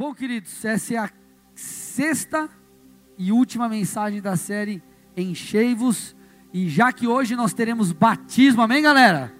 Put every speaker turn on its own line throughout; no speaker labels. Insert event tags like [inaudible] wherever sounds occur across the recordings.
Bom, queridos, essa é a sexta e última mensagem da série Enchei-vos. E já que hoje nós teremos batismo, amém, galera?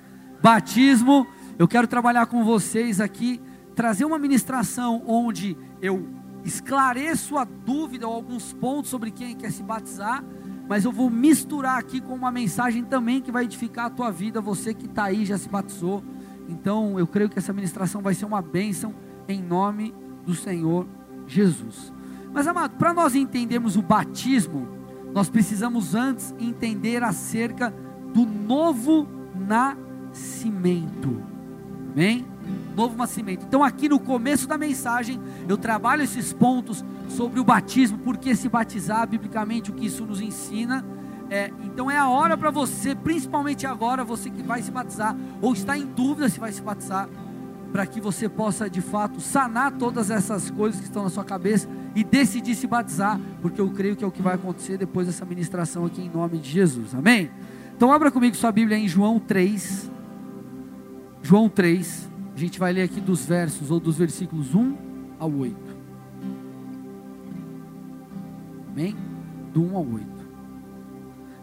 Batismo, eu quero trabalhar com vocês aqui, trazer uma ministração onde eu esclareço a dúvida ou alguns pontos sobre quem quer se batizar, mas eu vou misturar aqui com uma mensagem também que vai edificar a tua vida, você que está aí já se batizou. Então eu creio que essa ministração vai ser uma bênção em nome do Senhor Jesus. Mas amado, para nós entendermos o batismo, nós precisamos antes entender acerca do novo nascimento. Amém? Novo nascimento. Então, aqui no começo da mensagem, eu trabalho esses pontos sobre o batismo, porque se batizar, biblicamente, o que isso nos ensina. É, então, é a hora para você, principalmente agora, você que vai se batizar, ou está em dúvida se vai se batizar, para que você possa de fato sanar todas essas coisas que estão na sua cabeça e decidir se batizar, porque eu creio que é o que vai acontecer depois dessa ministração aqui em nome de Jesus. Amém? Então abra comigo sua Bíblia em João 3. João 3. A gente vai ler aqui dos versos ou dos versículos 1 ao 8. Amém? Do 1 ao 8.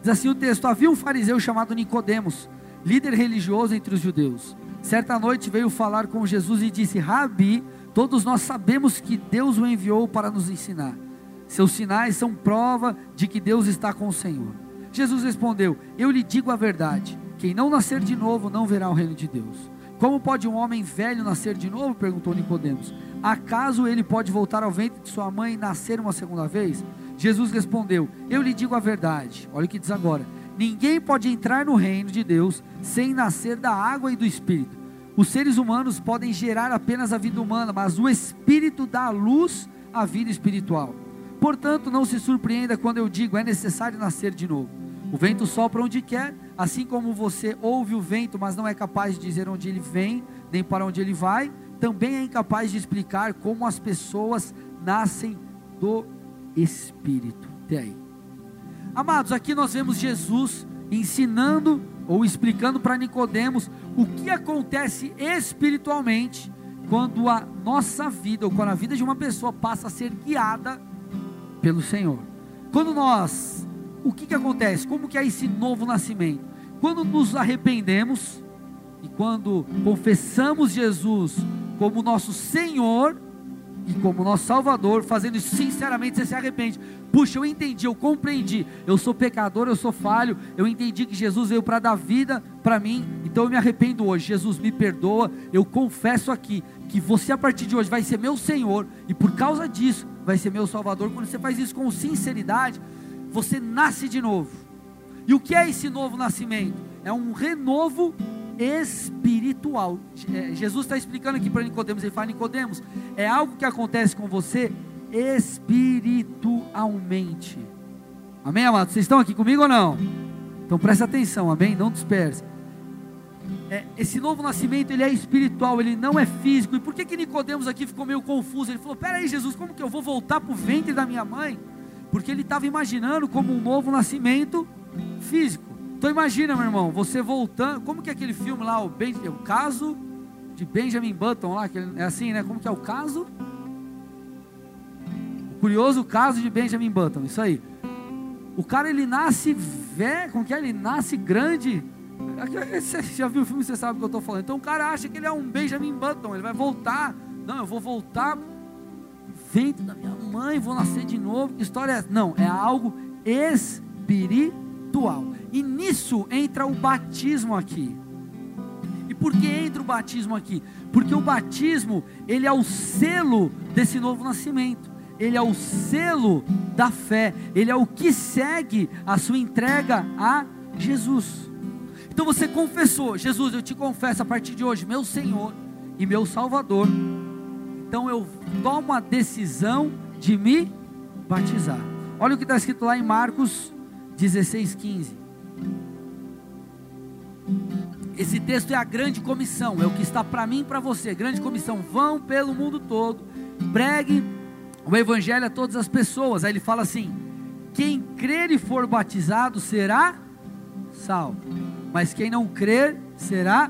Diz assim o texto: Havia um fariseu chamado Nicodemos, líder religioso entre os judeus Certa noite veio falar com Jesus e disse: Rabi, todos nós sabemos que Deus o enviou para nos ensinar. Seus sinais são prova de que Deus está com o Senhor. Jesus respondeu: Eu lhe digo a verdade: quem não nascer de novo não verá o reino de Deus. Como pode um homem velho nascer de novo? perguntou Nicodemos. Acaso ele pode voltar ao ventre de sua mãe e nascer uma segunda vez? Jesus respondeu: Eu lhe digo a verdade. Olha o que diz agora: Ninguém pode entrar no reino de Deus sem nascer da água e do espírito. Os seres humanos podem gerar apenas a vida humana, mas o espírito dá luz à vida espiritual. Portanto, não se surpreenda quando eu digo é necessário nascer de novo. O vento sopra onde quer, assim como você ouve o vento, mas não é capaz de dizer onde ele vem, nem para onde ele vai, também é incapaz de explicar como as pessoas nascem do espírito. Até aí. Amados, aqui nós vemos Jesus ensinando ou explicando para Nicodemos o que acontece espiritualmente quando a nossa vida ou quando a vida de uma pessoa passa a ser guiada pelo Senhor. Quando nós, o que que acontece? Como que é esse novo nascimento? Quando nos arrependemos e quando confessamos Jesus como nosso Senhor e como nosso Salvador, fazendo isso sinceramente, você se arrepende. Puxa, eu entendi, eu compreendi. Eu sou pecador, eu sou falho. Eu entendi que Jesus veio para dar vida para mim. Então eu me arrependo hoje. Jesus me perdoa. Eu confesso aqui que você a partir de hoje vai ser meu Senhor e por causa disso vai ser meu Salvador. Quando você faz isso com sinceridade, você nasce de novo. E o que é esse novo nascimento? É um renovo espiritual. É, Jesus está explicando aqui para Nicodemos, ele fala, Nicodemos, é algo que acontece com você espiritualmente. Amém, amados? Vocês estão aqui comigo ou não? Então presta atenção, amém? Não disperse. É, esse novo nascimento ele é espiritual, ele não é físico. E por que que Nicodemos aqui ficou meio confuso? Ele falou: Peraí, Jesus, como que eu vou voltar para o ventre da minha mãe? Porque ele estava imaginando como um novo nascimento físico. Então imagina, meu irmão, você voltando, como que é aquele filme lá, o, ben, o caso de Benjamin Button lá, que é assim, né? Como que é o caso? O curioso caso de Benjamin Button, isso aí. O cara ele nasce velho, como que é? Ele nasce grande. Você já viu o filme, você sabe o que eu estou falando. Então o cara acha que ele é um Benjamin Button, ele vai voltar. Não, eu vou voltar ventre da minha mãe, vou nascer de novo. Que história é essa? Não, é algo espiritual. E nisso entra o batismo aqui. E por que entra o batismo aqui? Porque o batismo, ele é o selo desse novo nascimento. Ele é o selo da fé, ele é o que segue a sua entrega a Jesus. Então você confessou, Jesus, eu te confesso a partir de hoje, meu Senhor e meu Salvador. Então eu tomo a decisão de me batizar. Olha o que está escrito lá em Marcos 16, 15. Esse texto é a grande comissão, é o que está para mim e para você. Grande comissão, vão pelo mundo todo, pregue o evangelho a todas as pessoas. Aí ele fala assim: quem crer e for batizado será salvo, mas quem não crer será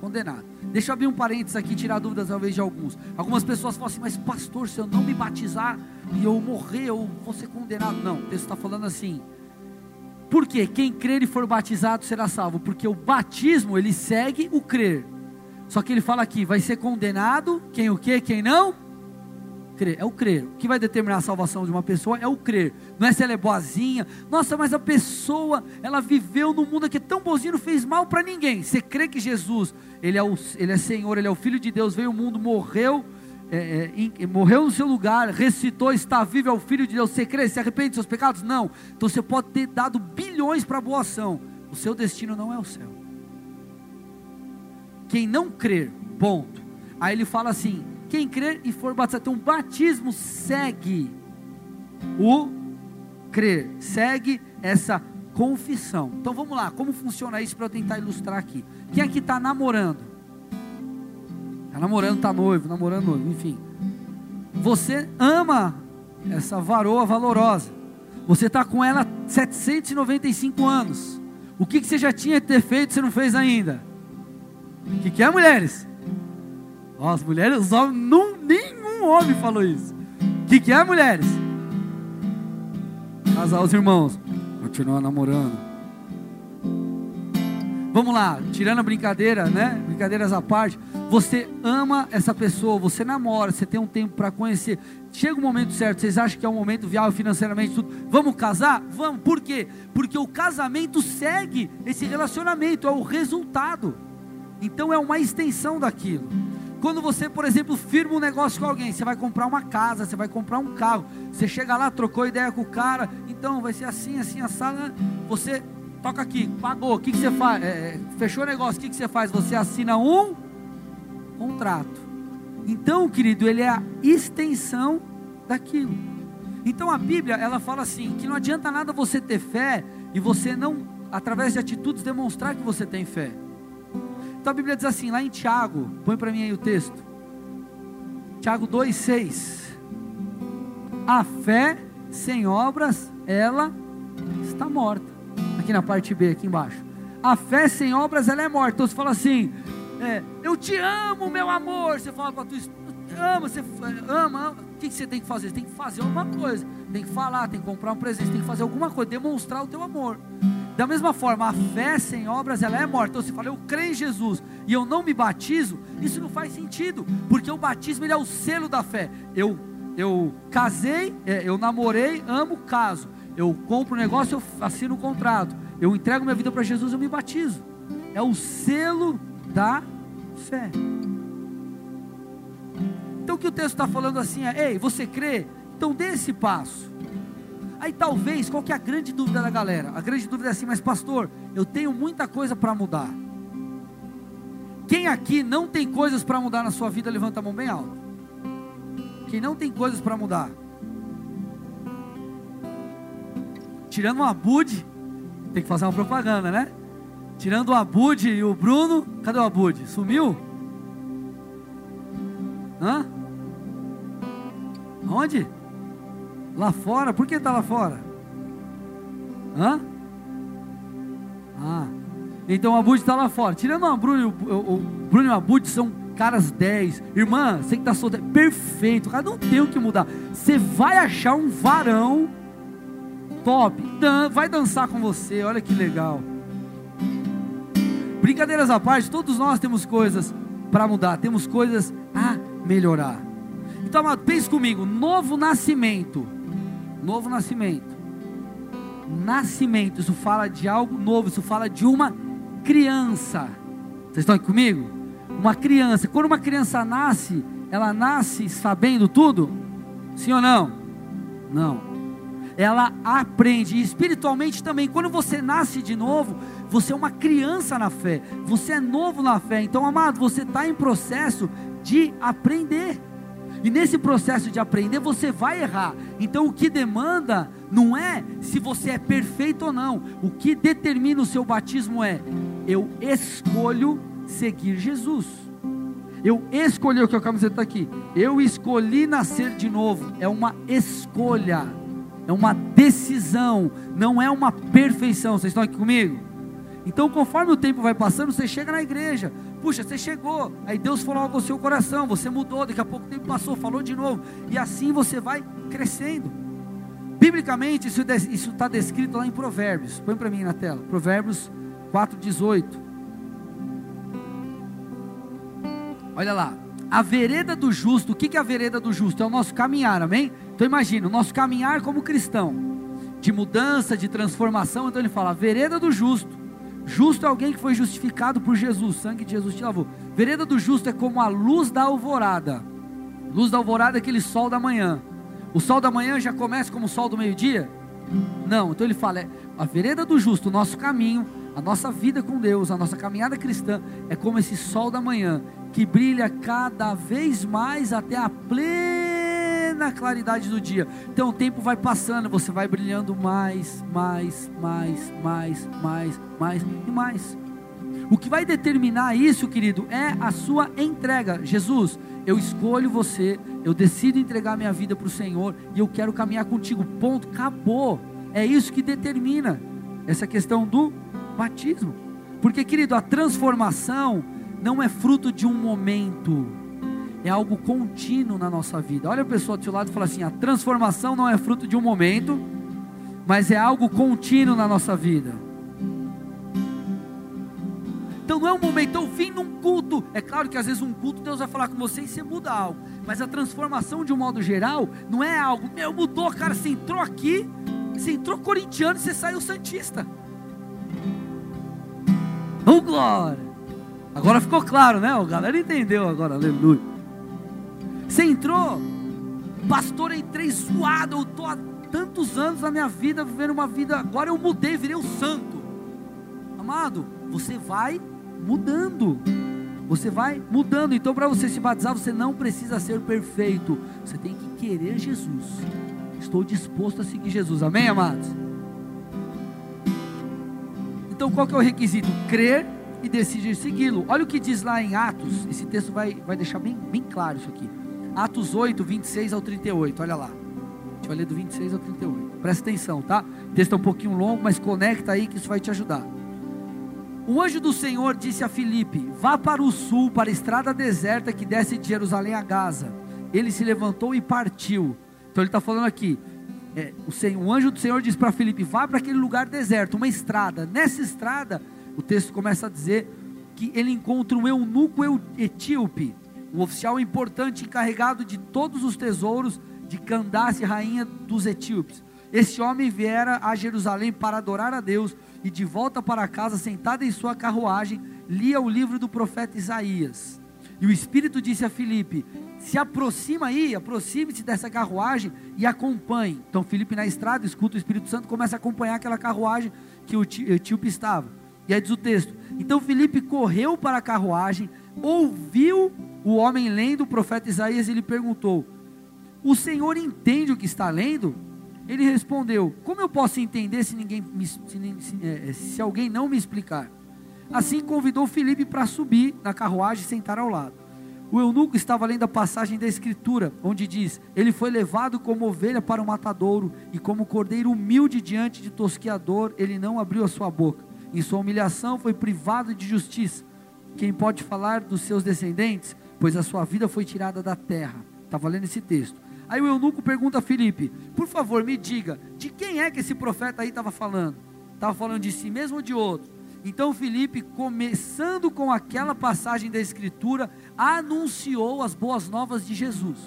condenado. Deixa eu abrir um parênteses aqui, tirar dúvidas talvez de alguns. Algumas pessoas falam assim, mas pastor, se eu não me batizar e eu morrer, eu vou ser condenado. Não, o texto está falando assim. Por quê? Quem crer e for batizado será salvo. Porque o batismo, ele segue o crer. Só que ele fala aqui, vai ser condenado, quem o quê, quem não? Crer, é o crer. O que vai determinar a salvação de uma pessoa é o crer. Não é se ela é boazinha. Nossa, mas a pessoa, ela viveu num mundo que é tão bonzinho, não fez mal para ninguém. Você crê que Jesus, ele é, o, ele é Senhor, ele é o Filho de Deus, veio ao mundo, morreu, é, é, morreu no seu lugar, ressuscitou, está vivo, é o Filho de Deus. Você crê, se arrepende dos seus pecados? Não. Então você pode ter dado bilhões para boa ação. O seu destino não é o céu. Quem não crer, ponto. Aí ele fala assim: quem crer e for batizado, então o batismo segue o crer, segue essa confissão. Então vamos lá, como funciona isso para eu tentar ilustrar aqui? Quem aqui está namorando? Está namorando, está noivo, namorando noivo, enfim. Você ama essa varoa valorosa. Você está com ela 795 anos. O que, que você já tinha que ter feito você não fez ainda? O que, que é, mulheres? Ó, as mulheres, os homens, não, nenhum homem falou isso. O que, que é, mulheres? Casar os irmãos. Continua namorando. Vamos lá, tirando a brincadeira, né? Brincadeiras à parte. Você ama essa pessoa, você namora, você tem um tempo para conhecer. Chega o momento certo, vocês acham que é um momento viável financeiramente tudo. Vamos casar? Vamos. Por quê? Porque o casamento segue esse relacionamento, é o resultado. Então é uma extensão daquilo. Quando você, por exemplo, firma um negócio com alguém, você vai comprar uma casa, você vai comprar um carro, você chega lá, trocou ideia com o cara, então vai ser assim, assim, assada, você toca aqui, pagou, o que, que você faz? É, fechou o negócio, o que, que você faz? Você assina um contrato. Então, querido, ele é a extensão daquilo. Então a Bíblia, ela fala assim, que não adianta nada você ter fé e você não, através de atitudes, demonstrar que você tem fé. Então a Bíblia diz assim, lá em Tiago, põe para mim aí o texto. Tiago 2,6. A fé sem obras, ela está morta aqui na parte B, aqui embaixo. A fé sem obras, ela é morta. Então você fala assim, é, eu te amo, meu amor. Você fala para tu ama, você ama, o que, que você tem que fazer? Você tem que fazer alguma coisa, tem que falar, tem que comprar um presente, tem que fazer alguma coisa, demonstrar o teu amor. Da mesma forma, a fé sem obras, ela é morta. Então você fala, eu creio em Jesus e eu não me batizo, isso não faz sentido, porque o batismo ele é o selo da fé. Eu, eu casei, é, eu namorei, amo, caso eu compro um negócio, eu assino um contrato, eu entrego minha vida para Jesus, eu me batizo. É o selo da fé. Então o que o texto está falando assim é: ei, você crê? Então dê esse passo. Aí talvez, qual que é a grande dúvida da galera? A grande dúvida é assim, mas pastor, eu tenho muita coisa para mudar. Quem aqui não tem coisas para mudar na sua vida, levanta a mão bem alto. Quem não tem coisas para mudar, tirando o Abud, tem que fazer uma propaganda, né? Tirando o Abud e o Bruno, cadê o Abud? Sumiu? Hã? Onde? Lá fora? Por que está lá fora? Hã? Ah, então o Abud está lá fora. Tirando o Bruno, o, o Bruno e o Abud são caras 10. Irmã, você que está solteiro, perfeito. Cara, não tem o que mudar. Você vai achar um varão top, dan vai dançar com você, olha que legal. Brincadeiras à parte, todos nós temos coisas para mudar, temos coisas a melhorar. Então, amado, pense comigo: novo nascimento. Novo nascimento. Nascimento, isso fala de algo novo, isso fala de uma criança. Vocês estão aqui comigo? Uma criança. Quando uma criança nasce, ela nasce sabendo tudo? Sim ou não? Não ela aprende. E espiritualmente também, quando você nasce de novo, você é uma criança na fé, você é novo na fé. Então, amado, você está em processo de aprender. E nesse processo de aprender, você vai errar. Então, o que demanda não é se você é perfeito ou não. O que determina o seu batismo é: eu escolho seguir Jesus. Eu escolhi o que a camiseta está aqui. Eu escolhi nascer de novo. É uma escolha é uma decisão, não é uma perfeição. Vocês estão aqui comigo? Então, conforme o tempo vai passando, você chega na igreja, Puxa, você chegou, aí Deus falou algo ao seu coração, você mudou, daqui a pouco o tempo passou, falou de novo, e assim você vai crescendo. Biblicamente, isso está descrito lá em Provérbios. Põe para mim na tela. Provérbios 4,18. Olha lá. A vereda do justo, o que é a vereda do justo? É o nosso caminhar, amém? Então imagina, o nosso caminhar como cristão, de mudança, de transformação. Então ele fala, vereda do justo. Justo é alguém que foi justificado por Jesus, sangue de Jesus te lavou. Vereda do justo é como a luz da alvorada. Luz da alvorada é aquele sol da manhã. O sol da manhã já começa como o sol do meio-dia? Não, então ele fala, é, a vereda do justo, o nosso caminho, a nossa vida com Deus, a nossa caminhada cristã é como esse sol da manhã que brilha cada vez mais até a plena claridade do dia. Então o tempo vai passando, você vai brilhando mais, mais, mais, mais, mais, mais e mais. O que vai determinar isso, querido, é a sua entrega. Jesus, eu escolho você, eu decido entregar minha vida para o Senhor e eu quero caminhar contigo. Ponto, acabou. É isso que determina essa questão do batismo. Porque, querido, a transformação não é fruto de um momento, é algo contínuo na nossa vida. Olha a pessoa do seu lado e fala assim: a transformação não é fruto de um momento, mas é algo contínuo na nossa vida. Então não é um momento, eu vim num culto. É claro que às vezes um culto Deus vai falar com você e você muda algo. Mas a transformação de um modo geral não é algo, meu, mudou, cara, você entrou aqui, você entrou corintiano e você saiu santista. Oh glória! Agora ficou claro, né? A galera entendeu agora, aleluia. Você entrou, pastor, entrei suado, eu estou há tantos anos na minha vida vivendo uma vida, agora eu mudei, virei o santo. Amado, você vai mudando. Você vai mudando. Então, para você se batizar, você não precisa ser perfeito. Você tem que querer Jesus. Estou disposto a seguir Jesus. Amém, amados? Então, qual que é o requisito? Crer e decidir segui-lo. Olha o que diz lá em Atos, esse texto vai, vai deixar bem, bem claro isso aqui. Atos 8, 26 ao 38, olha lá. A gente vai ler do 26 ao 38. Presta atenção, tá? O texto é um pouquinho longo, mas conecta aí que isso vai te ajudar. O anjo do Senhor disse a Filipe: Vá para o sul, para a estrada deserta que desce de Jerusalém a Gaza. Ele se levantou e partiu. Então ele está falando aqui: é, o, Senhor, o anjo do Senhor disse para Filipe: Vá para aquele lugar deserto, uma estrada. Nessa estrada o texto começa a dizer que ele encontra um eunuco etíope, um oficial importante encarregado de todos os tesouros de Candace, rainha dos etíopes. Esse homem viera a Jerusalém para adorar a Deus e de volta para casa, sentado em sua carruagem, lia o livro do profeta Isaías. E o Espírito disse a Filipe: Se aproxima aí, aproxime-se dessa carruagem e acompanhe. Então Filipe na estrada escuta o Espírito Santo, começa a acompanhar aquela carruagem que o etíope estava. E aí diz o texto: Então Felipe correu para a carruagem, ouviu o homem lendo o profeta Isaías e lhe perguntou: O senhor entende o que está lendo? Ele respondeu: Como eu posso entender se ninguém me, se, se, é, se alguém não me explicar? Assim convidou Felipe para subir na carruagem e sentar ao lado. O eunuco estava lendo a passagem da Escritura, onde diz: Ele foi levado como ovelha para o matadouro, e como cordeiro humilde diante de tosqueador, ele não abriu a sua boca. Em sua humilhação foi privado de justiça. Quem pode falar dos seus descendentes? Pois a sua vida foi tirada da terra. Estava lendo esse texto. Aí o eunuco pergunta a Filipe: Por favor, me diga, de quem é que esse profeta aí estava falando? Estava falando de si mesmo ou de outro? Então Filipe, começando com aquela passagem da Escritura, anunciou as boas novas de Jesus.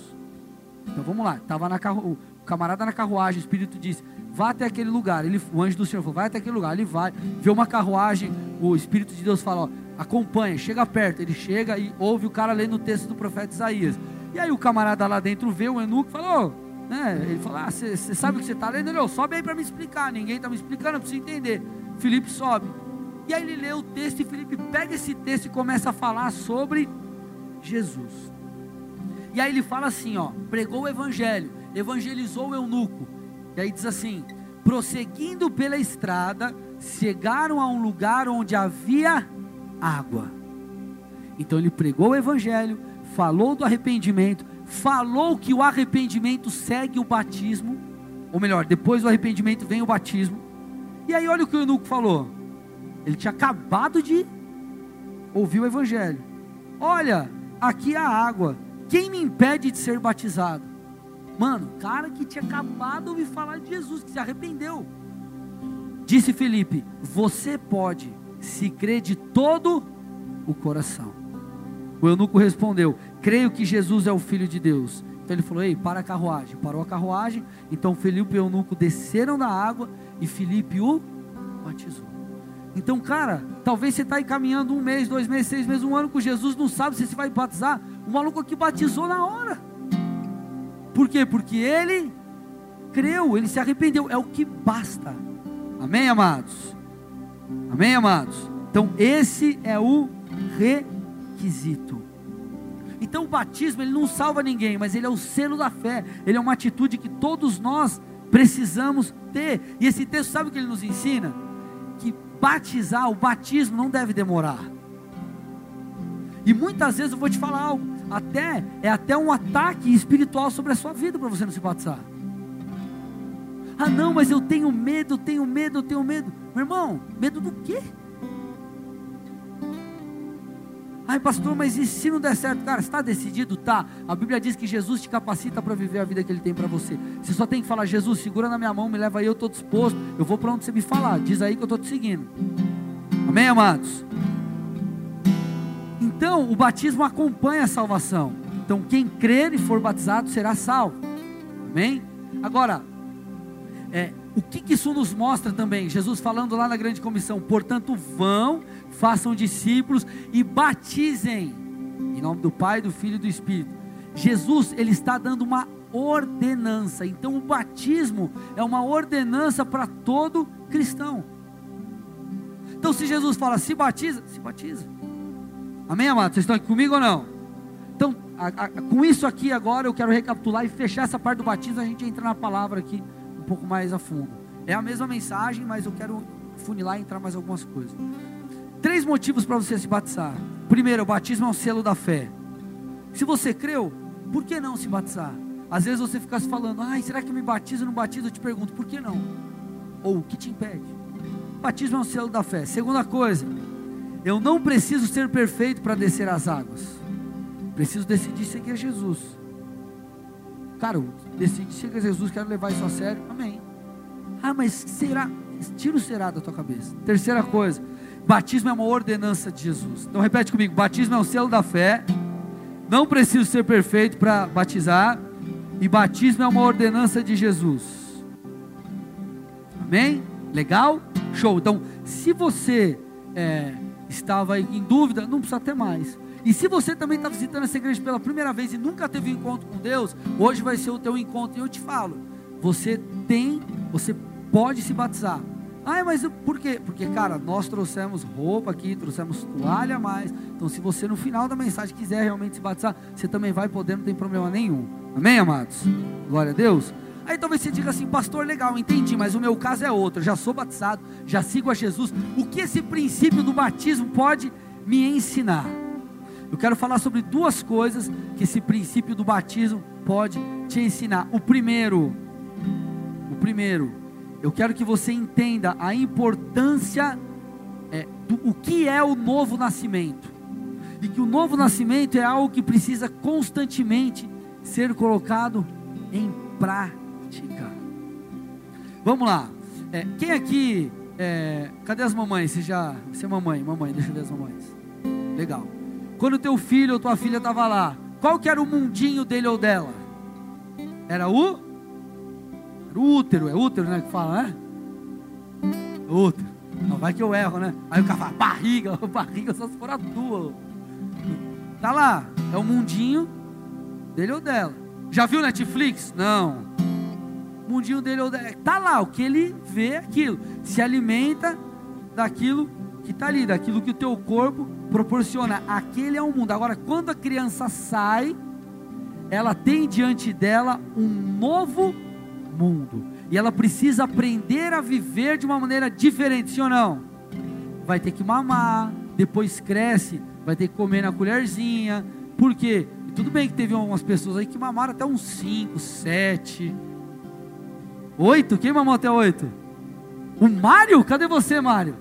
Então vamos lá, estava na carru... o camarada na carruagem, o Espírito disse: vá até aquele lugar. Ele, o anjo do Senhor falou, vai até aquele lugar. Ele vai, vê uma carruagem, o Espírito de Deus fala, ó, acompanha, chega perto. Ele chega e ouve o cara lendo o texto do profeta Isaías. E aí o camarada lá dentro vê o eunuco e né? Ele fala, ah, você sabe o que você está lendo? Ele, oh, sobe aí para me explicar. Ninguém está me explicando, eu preciso entender. Felipe sobe. E aí ele lê o texto e Felipe pega esse texto e começa a falar sobre Jesus. E aí ele fala assim, ó, pregou o evangelho, evangelizou o eunuco, e aí diz assim: prosseguindo pela estrada, chegaram a um lugar onde havia água. Então ele pregou o evangelho, falou do arrependimento, falou que o arrependimento segue o batismo, ou melhor, depois do arrependimento vem o batismo. E aí olha o que o eunuco falou. Ele tinha acabado de ouviu o evangelho. Olha, aqui a água. Quem me impede de ser batizado? Mano, cara que tinha acabado de ouvir falar de Jesus, que se arrependeu. Disse Felipe: Você pode, se crê de todo o coração. O eunuco respondeu: Creio que Jesus é o Filho de Deus. Então ele falou: Ei, para a carruagem. Parou a carruagem. Então Felipe e o eunuco desceram da água e Felipe o batizou. Então, cara, talvez você está aí caminhando um mês, dois meses, seis meses, um ano com Jesus, não sabe se você vai batizar. O maluco aqui batizou na hora. Por quê? Porque ele creu, ele se arrependeu. É o que basta. Amém, amados? Amém, amados? Então, esse é o requisito. Então, o batismo, ele não salva ninguém, mas ele é o selo da fé. Ele é uma atitude que todos nós precisamos ter. E esse texto, sabe o que ele nos ensina? Que batizar, o batismo não deve demorar. E muitas vezes eu vou te falar algo, até é até um ataque espiritual sobre a sua vida para você não se batizar. Ah, não, mas eu tenho medo, tenho medo, tenho medo. Meu irmão, medo do quê? Ai, pastor, mas e se não der certo? Cara, está decidido? Tá. A Bíblia diz que Jesus te capacita para viver a vida que Ele tem para você. Você só tem que falar: Jesus, segura na minha mão, me leva aí, eu estou disposto. Eu vou para onde você me falar. Diz aí que eu estou te seguindo. Amém, amados? Então, o batismo acompanha a salvação. Então, quem crer e for batizado será salvo. Amém? Agora, é, o que, que, isso nos mostra também? Jesus falando lá na grande comissão: portanto, vão, façam discípulos e batizem, em nome do Pai, do Filho e do Espírito. Jesus, ele está dando uma ordenança, então o batismo é uma ordenança para todo cristão. Então, se Jesus fala se batiza, se batiza. Amém, amados? Vocês estão aqui comigo ou não? Então, a, a, com isso aqui agora, eu quero recapitular e fechar essa parte do batismo, a gente entra na palavra aqui um pouco mais a fundo. É a mesma mensagem, mas eu quero funilar e entrar mais algumas coisas. Três motivos para você se batizar. Primeiro, o batismo é um selo da fé. Se você creu, por que não se batizar? Às vezes você fica se falando, ai, será que eu me batizo ou não batizo? Eu te pergunto, por que não? Ou o que te impede? Batismo é um selo da fé. Segunda coisa, eu não preciso ser perfeito para descer as águas. Preciso decidir seguir Jesus. Cara, eu seguir Jesus, quero levar isso a sério. Amém. Ah, mas será? Tira o será da tua cabeça. Terceira coisa, batismo é uma ordenança de Jesus. Então repete comigo: batismo é o selo da fé. Não preciso ser perfeito para batizar. E batismo é uma ordenança de Jesus. Amém? Legal? Show. Então, se você é, estava em dúvida, não precisa ter mais. E se você também está visitando essa igreja pela primeira vez e nunca teve um encontro com Deus, hoje vai ser o teu encontro. E eu te falo, você tem, você pode se batizar. Ah, mas por quê? Porque, cara, nós trouxemos roupa aqui, trouxemos toalha a mais. Então, se você no final da mensagem quiser realmente se batizar, você também vai poder, não tem problema nenhum. Amém, amados? Glória a Deus. Aí talvez você diga assim, pastor, legal, entendi, mas o meu caso é outro. Já sou batizado, já sigo a Jesus. O que esse princípio do batismo pode me ensinar? Eu quero falar sobre duas coisas que esse princípio do batismo pode te ensinar. O primeiro, o primeiro, eu quero que você entenda a importância é, do o que é o novo nascimento. E que o novo nascimento é algo que precisa constantemente ser colocado em prática Vamos lá. É, quem aqui. É, cadê as mamães? Você já. Você é mamãe, mamãe, deixa eu ver as mamães. Legal. Quando teu filho ou tua filha estava lá, qual que era o mundinho dele ou dela? Era o? Era o útero, é útero, né? Que fala, né? Útero. Não, vai que eu erro, né? Aí o cara fala, barriga, [laughs] barriga só se for a tua. Tá lá, é o mundinho dele ou dela. Já viu Netflix? Não mundinho dele está lá, o que ele vê é aquilo, se alimenta daquilo que está ali, daquilo que o teu corpo proporciona. Aquele é o mundo. Agora, quando a criança sai, ela tem diante dela um novo mundo. E ela precisa aprender a viver de uma maneira diferente, sim ou não? Vai ter que mamar, depois cresce, vai ter que comer na colherzinha. Por quê? Tudo bem que teve algumas pessoas aí que mamaram até uns 5, 7 Oito? Quem mamou até oito? O Mário? Cadê você, Mário?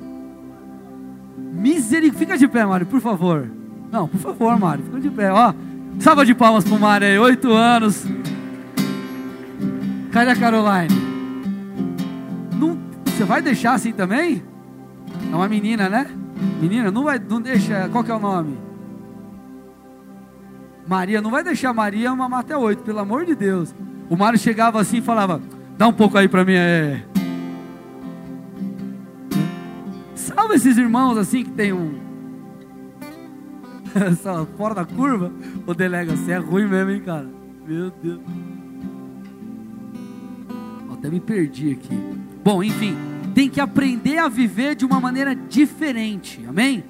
Misericórdia. Fica de pé, Mário, por favor. Não, por favor, Mário, fica de pé. Ó, salva de palmas pro Mário aí, oito anos. Cadê a Caroline? Não, você vai deixar assim também? É uma menina, né? Menina, não vai, não deixa. Qual que é o nome? Maria, não vai deixar Maria mamar até oito, pelo amor de Deus. O Mário chegava assim e falava: Dá um pouco aí para mim. É... Salve esses irmãos assim que tem um. [laughs] Fora da curva. O delega, você é ruim mesmo, hein, cara? Meu Deus. Até me perdi aqui. Bom, enfim, tem que aprender a viver de uma maneira diferente. Amém?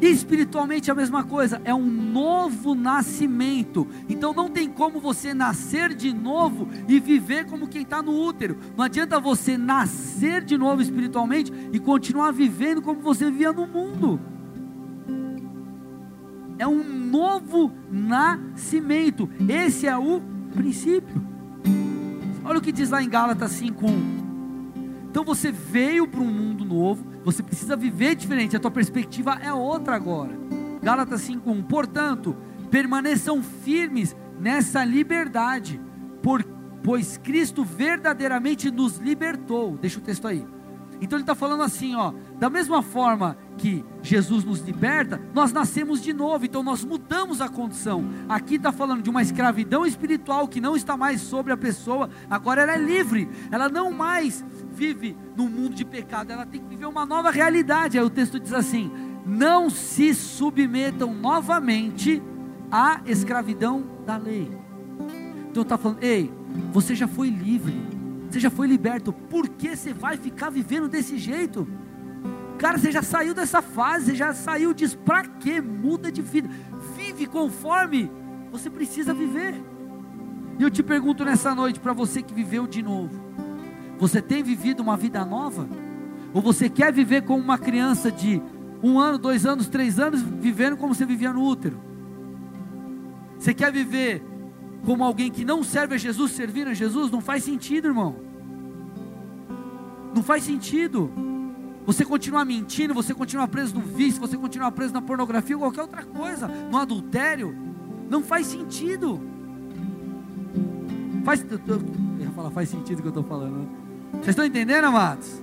Espiritualmente é a mesma coisa, é um novo nascimento. Então não tem como você nascer de novo e viver como quem está no útero. Não adianta você nascer de novo espiritualmente e continuar vivendo como você vivia no mundo. É um novo nascimento. Esse é o princípio. Olha o que diz lá em Gálatas 5:1. Então você veio para um mundo novo, você precisa viver diferente, a tua perspectiva é outra agora. Gálatas 5:1. Portanto, permaneçam firmes nessa liberdade, por, pois Cristo verdadeiramente nos libertou. Deixa o texto aí. Então ele está falando assim, ó, da mesma forma que Jesus nos liberta, nós nascemos de novo, então nós mudamos a condição. Aqui está falando de uma escravidão espiritual que não está mais sobre a pessoa, agora ela é livre, ela não mais vive num mundo de pecado, ela tem que viver uma nova realidade. Aí o texto diz assim: não se submetam novamente à escravidão da lei. Então está falando, ei, você já foi livre, você já foi liberto, por que você vai ficar vivendo desse jeito? Cara, você já saiu dessa fase, você já saiu disso, para que muda de vida? Vive conforme você precisa viver. E eu te pergunto nessa noite, para você que viveu de novo, você tem vivido uma vida nova? Ou você quer viver como uma criança de um ano, dois anos, três anos, vivendo como você vivia no útero? Você quer viver como alguém que não serve a Jesus, servir a Jesus? Não faz sentido, irmão. Não faz sentido. Você continua mentindo, você continua preso no vício, você continua preso na pornografia ou qualquer outra coisa, no adultério. Não faz sentido. Faz, eu, eu ia falar, faz sentido o que eu estou falando. Né? Vocês estão entendendo, amados?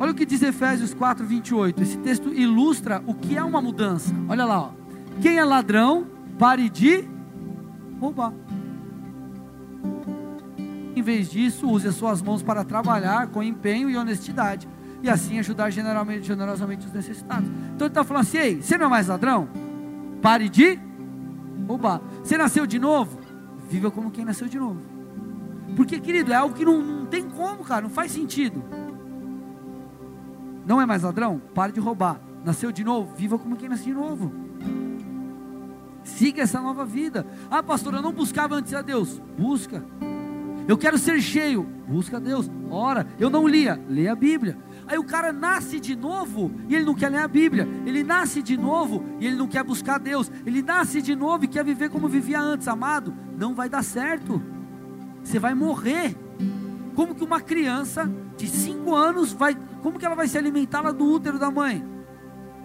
Olha o que diz Efésios 4, 28. Esse texto ilustra o que é uma mudança. Olha lá, ó. quem é ladrão, pare de roubar. Em vez disso, use as suas mãos para trabalhar com empenho e honestidade. E assim ajudar generosamente, os necessitados. Então ele está falando assim: Ei, você não é mais ladrão? Pare de roubar. Você nasceu de novo? Viva como quem nasceu de novo. Porque, querido, é algo que não, não tem como, cara, não faz sentido. Não é mais ladrão? Pare de roubar. Nasceu de novo? Viva como quem nasceu de novo. Siga essa nova vida. Ah, pastor, eu não buscava antes a Deus. Busca. Eu quero ser cheio. Busca a Deus. Ora, eu não lia. Lê a Bíblia. Aí o cara nasce de novo e ele não quer ler a Bíblia. Ele nasce de novo e ele não quer buscar Deus. Ele nasce de novo e quer viver como vivia antes, amado. Não vai dar certo. Você vai morrer. Como que uma criança de 5 anos vai. Como que ela vai se alimentar lá do útero da mãe?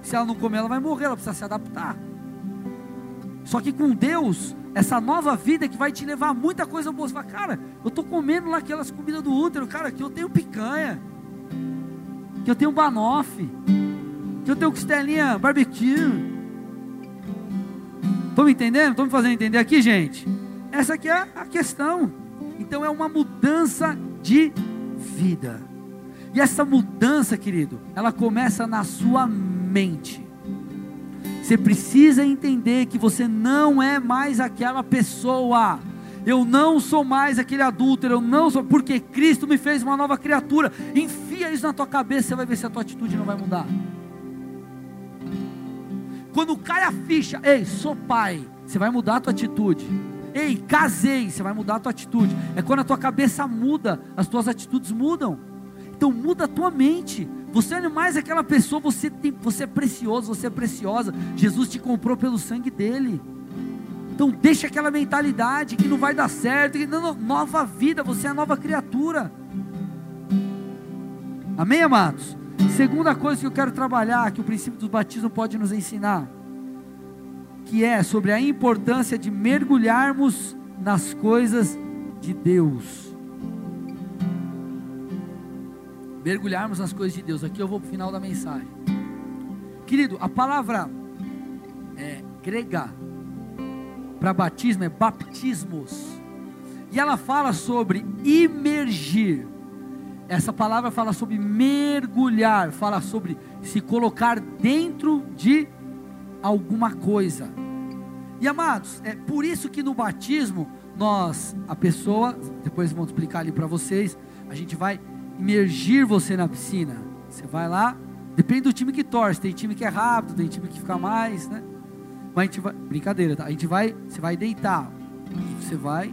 Se ela não comer, ela vai morrer, ela precisa se adaptar. Só que com Deus, essa nova vida que vai te levar a muita coisa boa. Você fala, cara, eu estou comendo lá aquelas comidas do útero, cara, que eu tenho picanha, que eu tenho banoffee, que eu tenho costelinha barbecue. Estão me entendendo? Estão me fazendo entender aqui, gente? Essa aqui é a questão. Então é uma mudança de vida. E essa mudança, querido, ela começa na sua mente. Você precisa entender que você não é mais aquela pessoa. Eu não sou mais aquele adulto, eu não sou, porque Cristo me fez uma nova criatura. Enfia isso na tua cabeça, você vai ver se a tua atitude não vai mudar. Quando cai a ficha, ei, sou pai, você vai mudar a tua atitude. Ei, casei, você vai mudar a tua atitude. É quando a tua cabeça muda, as tuas atitudes mudam. Então muda a tua mente. Você não é mais aquela pessoa, você, tem, você é precioso, você é preciosa. Jesus te comprou pelo sangue dele. Então deixa aquela mentalidade que não vai dar certo, que não, nova vida, você é nova criatura. Amém, amados? Segunda coisa que eu quero trabalhar, que o princípio do batismo pode nos ensinar, que é sobre a importância de mergulharmos nas coisas de Deus. Mergulharmos nas coisas de Deus. Aqui eu vou para o final da mensagem. Querido, a palavra é, grega para batismo é baptismos. E ela fala sobre imergir. Essa palavra fala sobre mergulhar, fala sobre se colocar dentro de alguma coisa. E amados, é por isso que no batismo nós, a pessoa, depois vamos explicar ali para vocês, a gente vai imergir você na piscina. Você vai lá, depende do time que torce, tem time que é rápido, tem time que fica mais, né? Mas a gente vai, brincadeira, tá? A gente vai, você vai deitar, e você vai,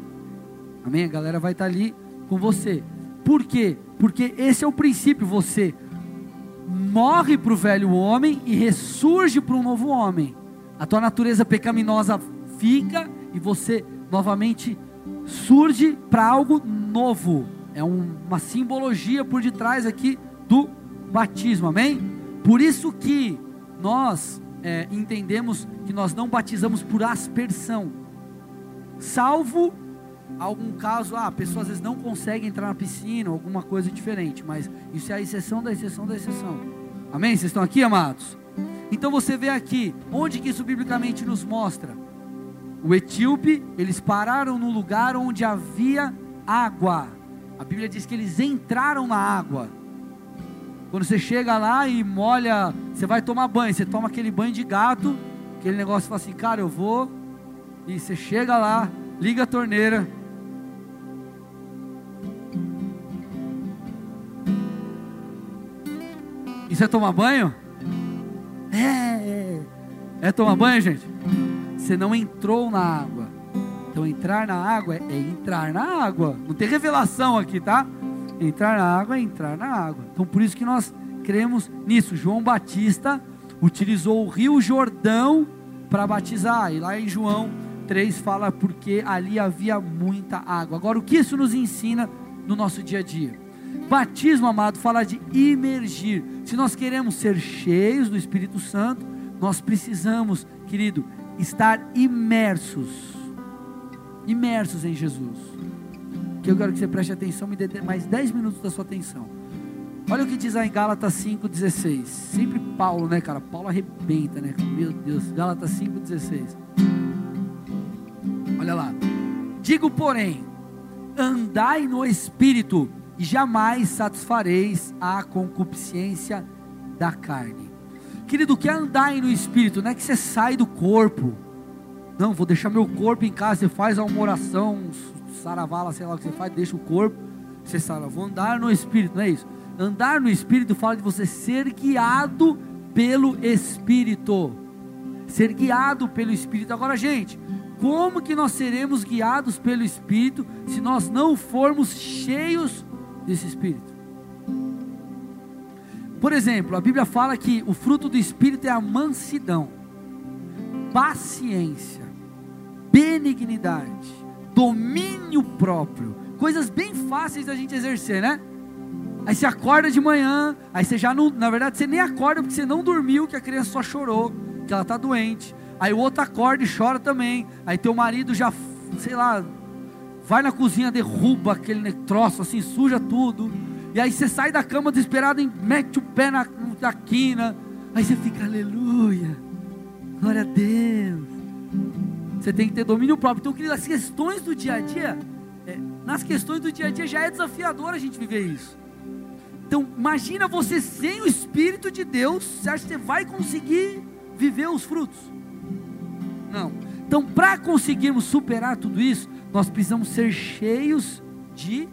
amém? A galera vai estar tá ali com você. Por quê? Porque esse é o princípio, você morre para o velho homem e ressurge para um novo homem a tua natureza pecaminosa fica e você novamente surge para algo novo. É um, uma simbologia por detrás aqui do batismo, amém? Por isso que nós é, entendemos que nós não batizamos por aspersão, salvo algum caso, ah, a pessoa às vezes não consegue entrar na piscina, alguma coisa diferente, mas isso é a exceção da exceção da exceção. Amém? Vocês estão aqui, amados? Então você vê aqui, onde que isso biblicamente nos mostra? O etíope, eles pararam no lugar onde havia água. A Bíblia diz que eles entraram na água. Quando você chega lá e molha, você vai tomar banho, você toma aquele banho de gato, aquele negócio fala assim, cara, eu vou. E você chega lá, liga a torneira. E você toma banho? É, é, é tomar banho, gente? Você não entrou na água. Então entrar na água é, é entrar na água. Não tem revelação aqui, tá? Entrar na água é entrar na água. Então por isso que nós cremos nisso. João Batista utilizou o Rio Jordão para batizar. E lá em João 3 fala porque ali havia muita água. Agora o que isso nos ensina no nosso dia a dia? Batismo, amado, fala de imergir. Se nós queremos ser cheios do Espírito Santo, nós precisamos, querido, estar imersos. Imersos em Jesus. Que eu quero que você preste atenção, me dê mais 10 minutos da sua atenção. Olha o que diz aí em Gálatas 5,16. Sempre Paulo, né, cara? Paulo arrebenta, né? Meu Deus, Gálatas 5,16. Olha lá. Digo, porém, andai no Espírito e jamais satisfareis a concupiscência da carne. Querido, o que é andar no espírito? Não é que você sai do corpo. Não, vou deixar meu corpo em casa. Você faz uma oração, um saravala, sei lá o que você faz, deixa o corpo. Você fala, vou andar no espírito, não é isso? Andar no espírito fala de você ser guiado pelo espírito. Ser guiado pelo espírito. Agora, gente, como que nós seremos guiados pelo espírito se nós não formos cheios desse Espírito. Por exemplo, a Bíblia fala que o fruto do Espírito é a mansidão, paciência, benignidade, domínio próprio, coisas bem fáceis da gente exercer, né? Aí você acorda de manhã, aí você já não, na verdade você nem acorda porque você não dormiu, que a criança só chorou, que ela está doente. Aí o outro acorda e chora também. Aí teu marido já, sei lá, vai na cozinha, derruba aquele troço assim, suja tudo. E aí você sai da cama desesperado e mete o pé na, na quina. Aí você fica, aleluia, glória a Deus. Você tem que ter domínio próprio. Então, querido, as questões do dia a dia, é, nas questões do dia a dia já é desafiador a gente viver isso. Então, imagina você sem o Espírito de Deus, você acha que você vai conseguir viver os frutos? Não. Então, para conseguirmos superar tudo isso, nós precisamos ser cheios de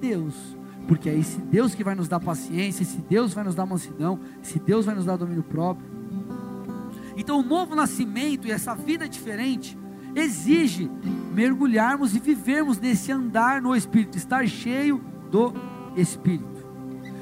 Deus, porque é esse Deus que vai nos dar paciência, esse Deus vai nos dar mansidão, esse Deus vai nos dar domínio próprio. Então, o novo nascimento e essa vida diferente exige mergulharmos e vivermos nesse andar no Espírito, estar cheio do Espírito.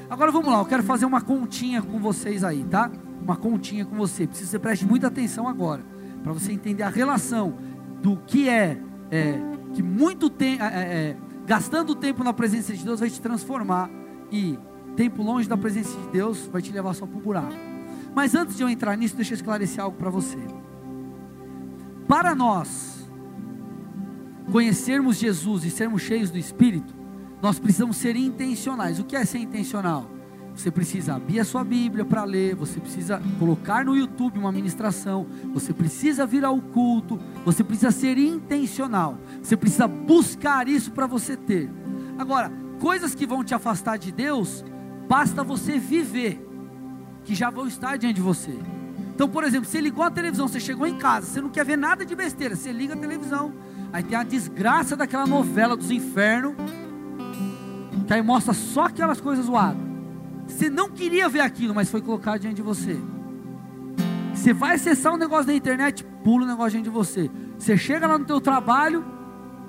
Agora vamos lá, eu quero fazer uma continha com vocês aí, tá? Uma continha com você. Preciso que você preste muita atenção agora, para você entender a relação do que é, é que muito tempo, é, é, é, gastando tempo na presença de Deus vai te transformar e tempo longe da presença de Deus vai te levar só para o buraco. Mas antes de eu entrar nisso, deixa eu esclarecer algo para você. Para nós conhecermos Jesus e sermos cheios do Espírito, nós precisamos ser intencionais. O que é ser intencional? Você precisa abrir a sua Bíblia para ler, você precisa colocar no YouTube uma ministração, você precisa vir ao culto, você precisa ser intencional, você precisa buscar isso para você ter. Agora, coisas que vão te afastar de Deus, basta você viver, que já vão estar diante de você. Então, por exemplo, você ligou a televisão, você chegou em casa, você não quer ver nada de besteira, você liga a televisão, aí tem a desgraça daquela novela dos infernos, que aí mostra só aquelas coisas zoadas. Você não queria ver aquilo, mas foi colocado diante de você. Você vai acessar um negócio na internet, pula o um negócio diante de você. Você chega lá no teu trabalho,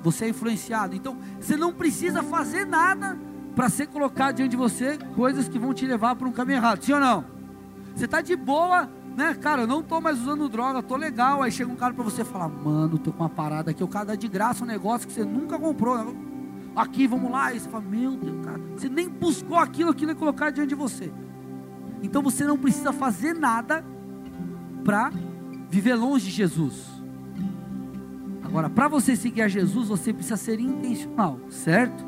você é influenciado. Então, você não precisa fazer nada para ser colocado diante de você coisas que vão te levar para um caminho errado. Sim ou não? Você está de boa, né? Cara, eu não estou mais usando droga, estou legal. Aí chega um cara para você falar, mano, estou com uma parada aqui, o cara dá de graça um negócio que você nunca comprou aqui, vamos lá. E você fala, meu Deus, cara, você nem buscou aquilo, aquilo é colocado diante de você. Então você não precisa fazer nada para viver longe de Jesus. Agora, para você seguir a Jesus, você precisa ser intencional, certo?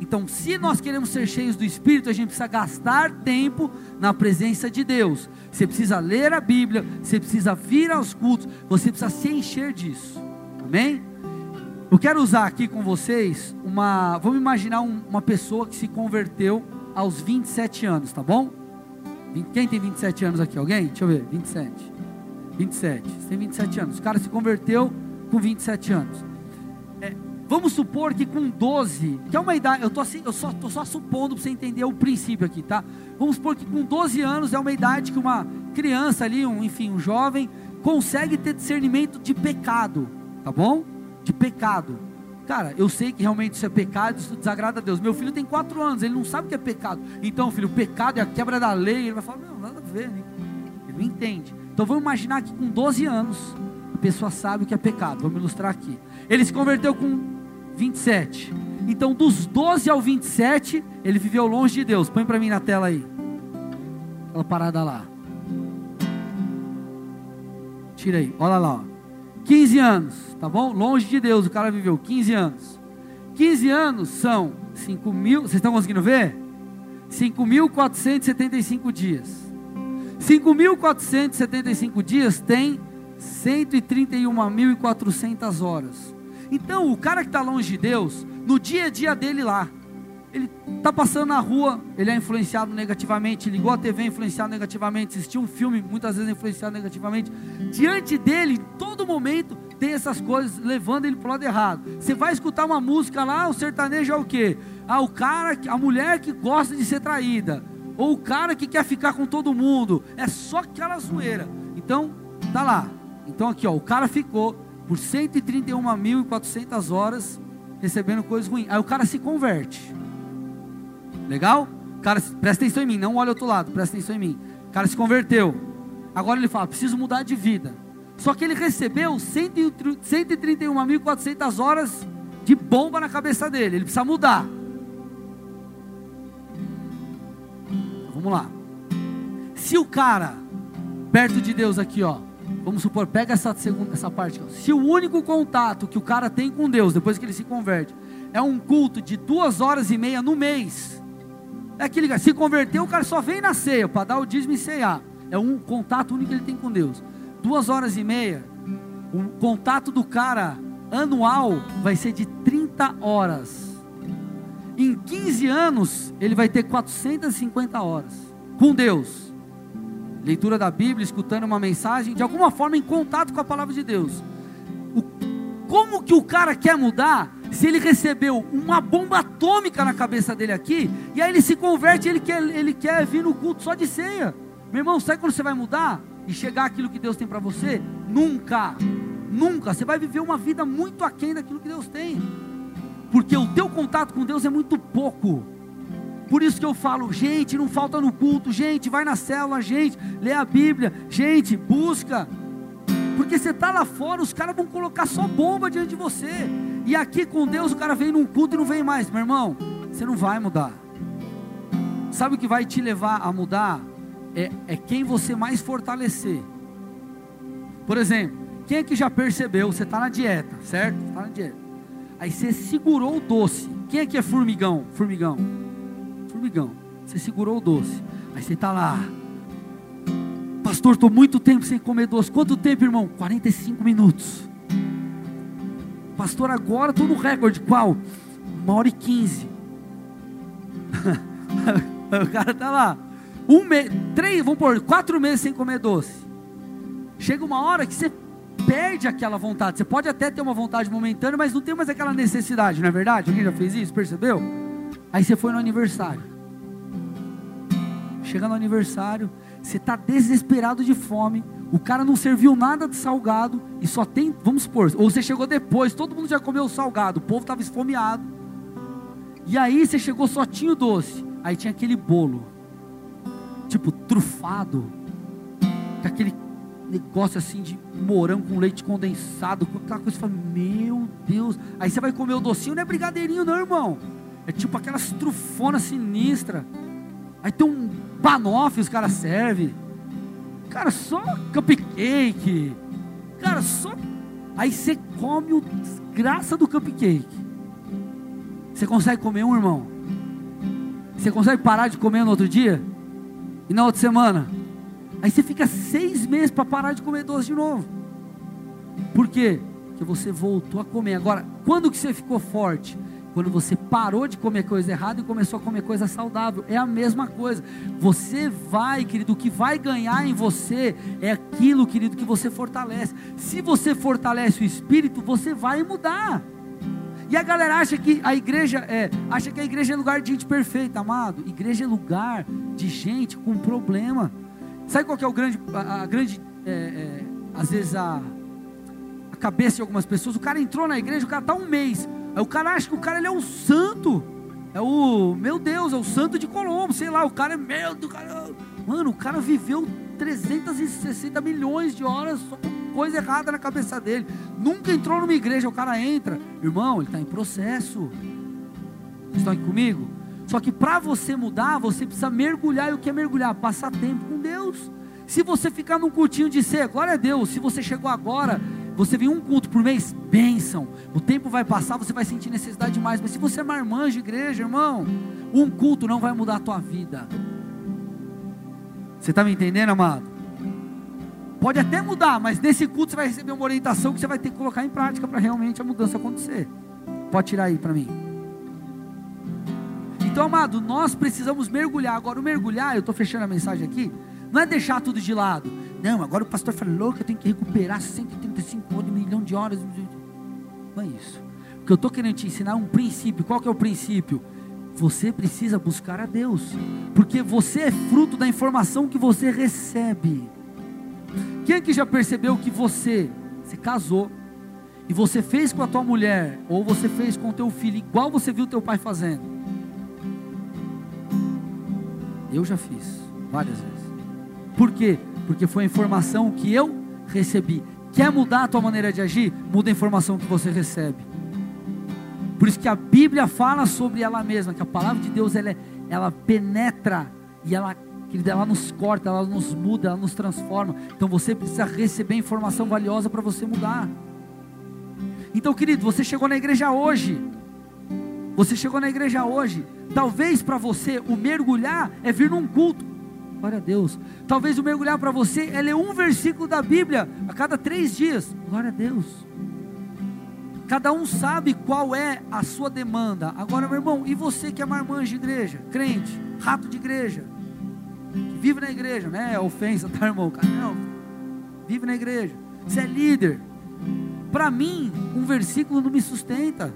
Então, se nós queremos ser cheios do Espírito, a gente precisa gastar tempo na presença de Deus. Você precisa ler a Bíblia, você precisa vir aos cultos, você precisa se encher disso. Amém? Eu quero usar aqui com vocês uma. Vamos imaginar um, uma pessoa que se converteu aos 27 anos, tá bom? Quem tem 27 anos aqui? Alguém? Deixa eu ver. 27. 27. Você tem 27 anos. O cara se converteu com 27 anos. É, vamos supor que com 12, que é uma idade, eu, tô assim, eu só estou só supondo para você entender o princípio aqui, tá? Vamos supor que com 12 anos é uma idade que uma criança ali, um, enfim, um jovem, consegue ter discernimento de pecado, tá bom? de pecado. Cara, eu sei que realmente isso é pecado, isso desagrada a Deus. Meu filho tem quatro anos, ele não sabe o que é pecado. Então, filho, pecado é a quebra da lei. Ele vai falar, não, nada a ver. Né? Ele não entende. Então, vamos imaginar que com 12 anos, pessoa sabe o que é pecado. Vamos ilustrar aqui. Ele se converteu com 27. Então, dos 12 ao 27, ele viveu longe de Deus. Põe para mim na tela aí. Aquela parada lá. Tira aí, olha lá. Ó. 15 anos, tá bom? Longe de Deus, o cara viveu 15 anos. 15 anos são 5 mil, vocês estão conseguindo ver? 5.475 dias. 5.475 dias tem 131.400 horas. Então, o cara que está longe de Deus, no dia a dia dele lá, ele está passando na rua, ele é influenciado negativamente, ligou a TV influenciado negativamente, assistiu um filme muitas vezes influenciado negativamente. Diante dele, em todo momento, tem essas coisas levando ele para o lado errado. Você vai escutar uma música lá, o sertanejo é o quê? Ah, o cara, a mulher que gosta de ser traída, ou o cara que quer ficar com todo mundo, é só aquela zoeira. Então, tá lá. Então aqui, ó, o cara ficou por 131.400 horas recebendo coisas ruins. Aí o cara se converte. Legal? Cara, presta atenção em mim, não olha outro lado, presta atenção em mim. O cara se converteu. Agora ele fala: preciso mudar de vida. Só que ele recebeu 131.400 horas de bomba na cabeça dele. Ele precisa mudar. Vamos lá. Se o cara, perto de Deus aqui, ó, vamos supor, pega essa segunda, essa parte. Se o único contato que o cara tem com Deus depois que ele se converte é um culto de duas horas e meia no mês, é aquele se converteu, o cara só vem na ceia para dar o dízimo e ceiar. É um contato único que ele tem com Deus. Duas horas e meia. O contato do cara anual vai ser de 30 horas. Em 15 anos, ele vai ter 450 horas com Deus. Leitura da Bíblia, escutando uma mensagem, de alguma forma em contato com a palavra de Deus. O, como que o cara quer mudar se ele recebeu uma bomba atômica na cabeça dele aqui, e aí ele se converte, ele quer, ele quer vir no culto só de ceia. Meu irmão, sabe quando você vai mudar e chegar aquilo que Deus tem para você? Nunca, nunca. Você vai viver uma vida muito aquém daquilo que Deus tem, porque o teu contato com Deus é muito pouco. Por isso que eu falo, gente, não falta no culto, gente, vai na célula, gente, lê a Bíblia, gente, busca. Porque você está lá fora, os caras vão colocar só bomba diante de você. E aqui com Deus o cara vem num culto e não vem mais, meu irmão. Você não vai mudar. sabe o que vai te levar a mudar? É, é quem você mais fortalecer. Por exemplo, quem é que já percebeu? Você está na dieta, certo? Está na dieta. Aí você segurou o doce. Quem é que é formigão? Formigão. Formigão. Você segurou o doce. Aí você está lá. Pastor, estou muito tempo sem comer doce. Quanto tempo, irmão? 45 minutos. Pastor, agora estou no recorde. Qual? Uma hora e quinze. [laughs] o cara está lá. Um mês, três, vamos pôr, quatro meses sem comer doce. Chega uma hora que você perde aquela vontade. Você pode até ter uma vontade momentânea, mas não tem mais aquela necessidade, não é verdade? Alguém já fez isso? Percebeu? Aí você foi no aniversário. Chega no aniversário, você está desesperado de fome. O cara não serviu nada de salgado e só tem, vamos supor, ou você chegou depois, todo mundo já comeu o salgado, o povo estava esfomeado. E aí você chegou só tinha o doce. Aí tinha aquele bolo, tipo trufado, com aquele negócio assim de morango com leite condensado, aquela coisa, você fala, meu Deus. Aí você vai comer o docinho, não é brigadeirinho não, irmão. É tipo aquelas trufonas sinistras. Aí tem um banoffee os caras servem. Cara, só cupcake. Cara, só. Aí você come o desgraça do cupcake. Você consegue comer um, irmão? Você consegue parar de comer no outro dia? E na outra semana? Aí você fica seis meses para parar de comer doce de novo. Por quê? Porque você voltou a comer. Agora, quando que você ficou forte? Quando você parou de comer coisa errada e começou a comer coisa saudável. É a mesma coisa. Você vai, querido, o que vai ganhar em você é aquilo, querido, que você fortalece. Se você fortalece o espírito, você vai mudar. E a galera acha que a igreja é, acha que a igreja é lugar de gente perfeita, amado. Igreja é lugar de gente com problema. Sabe qual que é o grande, a, a grande, é, é, às vezes a, a cabeça de algumas pessoas? O cara entrou na igreja, o cara está um mês, aí o cara acha que o cara ele é um santo, é o, meu Deus, é o santo de Colombo, sei lá, o cara é meu, do cara, mano, o cara viveu 360 milhões de horas só com coisa errada na cabeça dele, nunca entrou numa igreja, o cara entra, irmão, ele está em processo, vocês estão aqui comigo? Só que para você mudar, você precisa mergulhar. E o que é mergulhar? Passar tempo com Deus. Se você ficar num cultinho de ser, glória a Deus. Se você chegou agora, você vem um culto por mês, bênção. O tempo vai passar, você vai sentir necessidade demais. Mas se você é marmã de igreja, irmão, um culto não vai mudar a tua vida. Você está me entendendo, amado? Pode até mudar, mas nesse culto você vai receber uma orientação que você vai ter que colocar em prática para realmente a mudança acontecer. Pode tirar aí para mim. Então, amado, nós precisamos mergulhar. Agora, o mergulhar, eu estou fechando a mensagem aqui, não é deixar tudo de lado. Não, agora o pastor falou que eu tenho que recuperar 135 milhões milhão de horas. Não é isso. O que eu estou querendo te ensinar é um princípio. Qual que é o princípio? Você precisa buscar a Deus, porque você é fruto da informação que você recebe. Quem que já percebeu que você, se casou, e você fez com a tua mulher, ou você fez com o teu filho, igual você viu teu pai fazendo? Eu já fiz várias vezes. Por quê? Porque foi a informação que eu recebi. Quer mudar a tua maneira de agir? Muda a informação que você recebe. Por isso que a Bíblia fala sobre ela mesma, que a palavra de Deus ela, é, ela penetra e ela, ela nos corta, ela nos muda, ela nos transforma. Então você precisa receber informação valiosa para você mudar. Então, querido, você chegou na igreja hoje. Você chegou na igreja hoje. Talvez para você o mergulhar é vir num culto. Glória a Deus. Talvez o mergulhar para você é ler um versículo da Bíblia a cada três dias. Glória a Deus. Cada um sabe qual é a sua demanda. Agora, meu irmão, e você que é marmanjo de igreja, crente, rato de igreja, que vive na igreja, né? É ofensa, tá, irmão? Não, vive na igreja. Você é líder. Para mim, um versículo não me sustenta.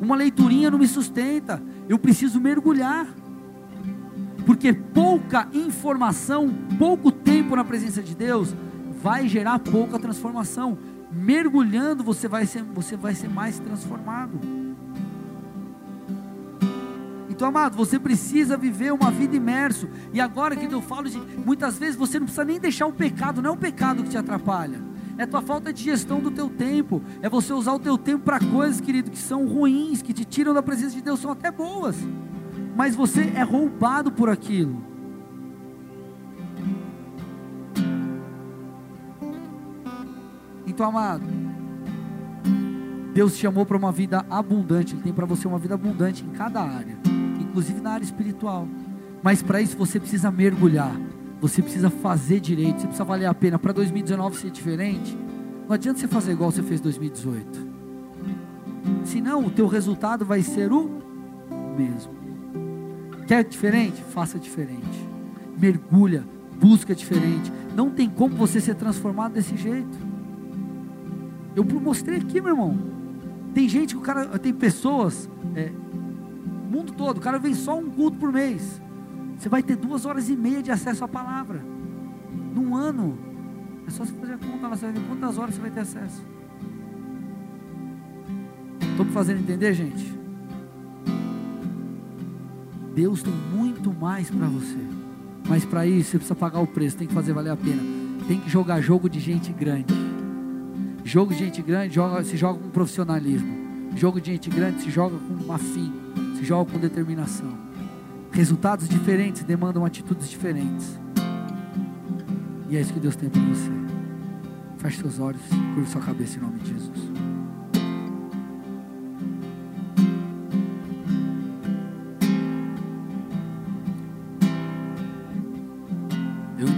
Uma leiturinha não me sustenta. Eu preciso mergulhar. Porque pouca informação, pouco tempo na presença de Deus vai gerar pouca transformação. Mergulhando você vai ser, você vai ser mais transformado. Então, amado, você precisa viver uma vida imerso. E agora que eu falo de muitas vezes você não precisa nem deixar o pecado, não é o pecado que te atrapalha é tua falta de gestão do teu tempo, é você usar o teu tempo para coisas, querido, que são ruins, que te tiram da presença de Deus, são até boas. Mas você é roubado por aquilo. Então, amado, Deus te chamou para uma vida abundante, Ele tem para você uma vida abundante em cada área, inclusive na área espiritual. Mas para isso você precisa mergulhar, você precisa fazer direito, você precisa valer a pena. Para 2019 ser diferente, não adianta você fazer igual você fez em 2018. Senão o teu resultado vai ser o mesmo. Quer diferente? Faça diferente. Mergulha, busca diferente. Não tem como você ser transformado desse jeito. Eu mostrei aqui, meu irmão. Tem gente que o cara, tem pessoas, é, mundo todo, o cara vem só um culto por mês. Você vai ter duas horas e meia de acesso à palavra. Num ano. É só você fazer a conta você vai ver quantas horas você vai ter acesso. Estou me fazendo entender, gente? Deus tem muito mais para você. Mas para isso você precisa pagar o preço, tem que fazer valer a pena. Tem que jogar jogo de gente grande. Jogo de gente grande joga, se joga com profissionalismo. Jogo de gente grande se joga com afim, se joga com determinação. Resultados diferentes demandam atitudes diferentes. E é isso que Deus tem para você. Feche seus olhos, curva sua cabeça em nome de Jesus.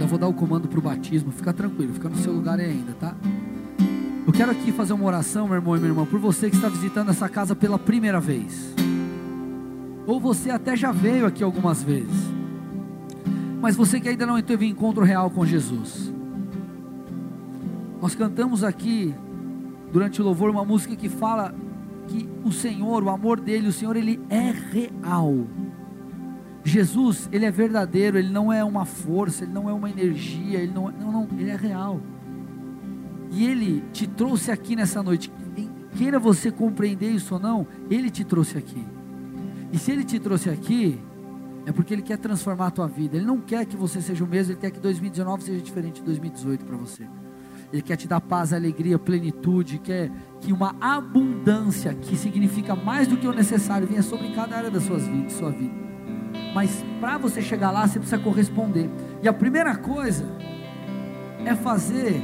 Vou dar o comando para o batismo. Fica tranquilo, fica no seu lugar aí ainda, tá? Eu quero aqui fazer uma oração, meu irmão e minha irmã, por você que está visitando essa casa pela primeira vez. Ou você até já veio aqui algumas vezes. Mas você que ainda não teve encontro real com Jesus. Nós cantamos aqui durante o louvor uma música que fala que o Senhor, o amor dele, o Senhor ele é real. Jesus, ele é verdadeiro, ele não é uma força, ele não é uma energia, ele não, é, não, não, ele é real. E ele te trouxe aqui nessa noite. Queira você compreender isso ou não, ele te trouxe aqui. E se ele te trouxe aqui, é porque ele quer transformar a tua vida. Ele não quer que você seja o mesmo, ele quer que 2019 seja diferente de 2018 para você. Ele quer te dar paz, alegria, plenitude, quer que uma abundância que significa mais do que o necessário venha sobre cada área da sua vida. Sua vida. Mas para você chegar lá, você precisa corresponder. E a primeira coisa é fazer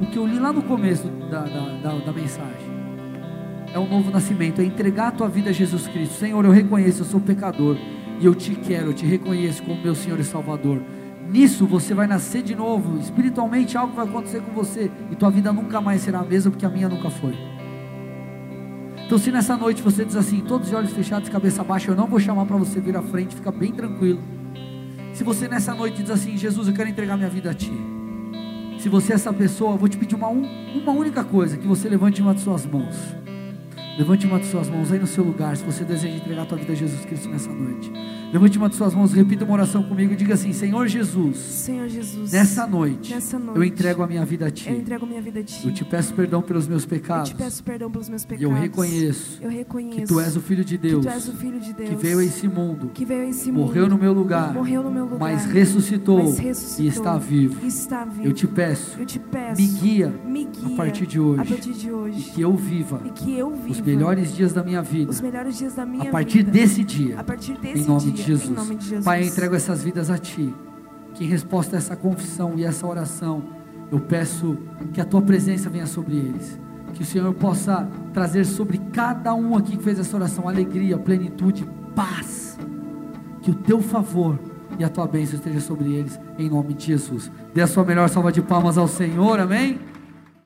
o que eu li lá no começo da, da, da, da mensagem. É o novo nascimento, é entregar a tua vida a Jesus Cristo. Senhor, eu reconheço, eu sou pecador. E eu te quero, eu te reconheço como meu Senhor e Salvador. Nisso você vai nascer de novo. Espiritualmente algo vai acontecer com você. E tua vida nunca mais será a mesma, porque a minha nunca foi. Então, se nessa noite você diz assim, todos os olhos fechados, cabeça baixa, eu não vou chamar para você vir à frente, fica bem tranquilo. Se você nessa noite diz assim, Jesus, eu quero entregar minha vida a Ti. Se você é essa pessoa, eu vou te pedir uma, uma única coisa: que você levante uma de suas mãos. Levante uma de suas mãos aí no seu lugar, se você deseja entregar a tua vida a Jesus Cristo nessa noite. Levante uma de suas mãos, repita uma oração comigo e diga assim: Senhor Jesus,
Senhor Jesus,
nessa noite,
nessa noite
eu entrego a minha vida a Ti.
Eu entrego a minha vida a Ti.
Eu te peço perdão pelos meus pecados.
Eu te peço perdão pelos meus pecados.
E eu reconheço,
eu reconheço
que Tu és o Filho de Deus,
que, tu és o filho de Deus,
que veio a esse mundo,
que veio a esse mundo,
morreu no meu lugar,
morreu no meu lugar,
mas ressuscitou,
mas ressuscitou
e está vivo.
E está vivo.
Eu te peço,
eu te peço,
me guia,
me guia
a partir de hoje,
a partir de hoje,
e que eu viva,
e que eu viva
os melhores dias da minha vida,
os melhores dias da minha
a partir
vida,
desse dia,
a partir desse
em nome
dia,
de Jesus.
Em nome de Jesus.
Pai, eu entrego essas vidas a Ti. Que em resposta a essa confissão e essa oração, eu peço que a Tua presença venha sobre eles. Que o Senhor possa trazer sobre cada um aqui que fez essa oração alegria, plenitude, paz. Que o Teu favor e a Tua bênção esteja sobre eles, em nome de Jesus. Dê a sua melhor salva de palmas ao Senhor, amém?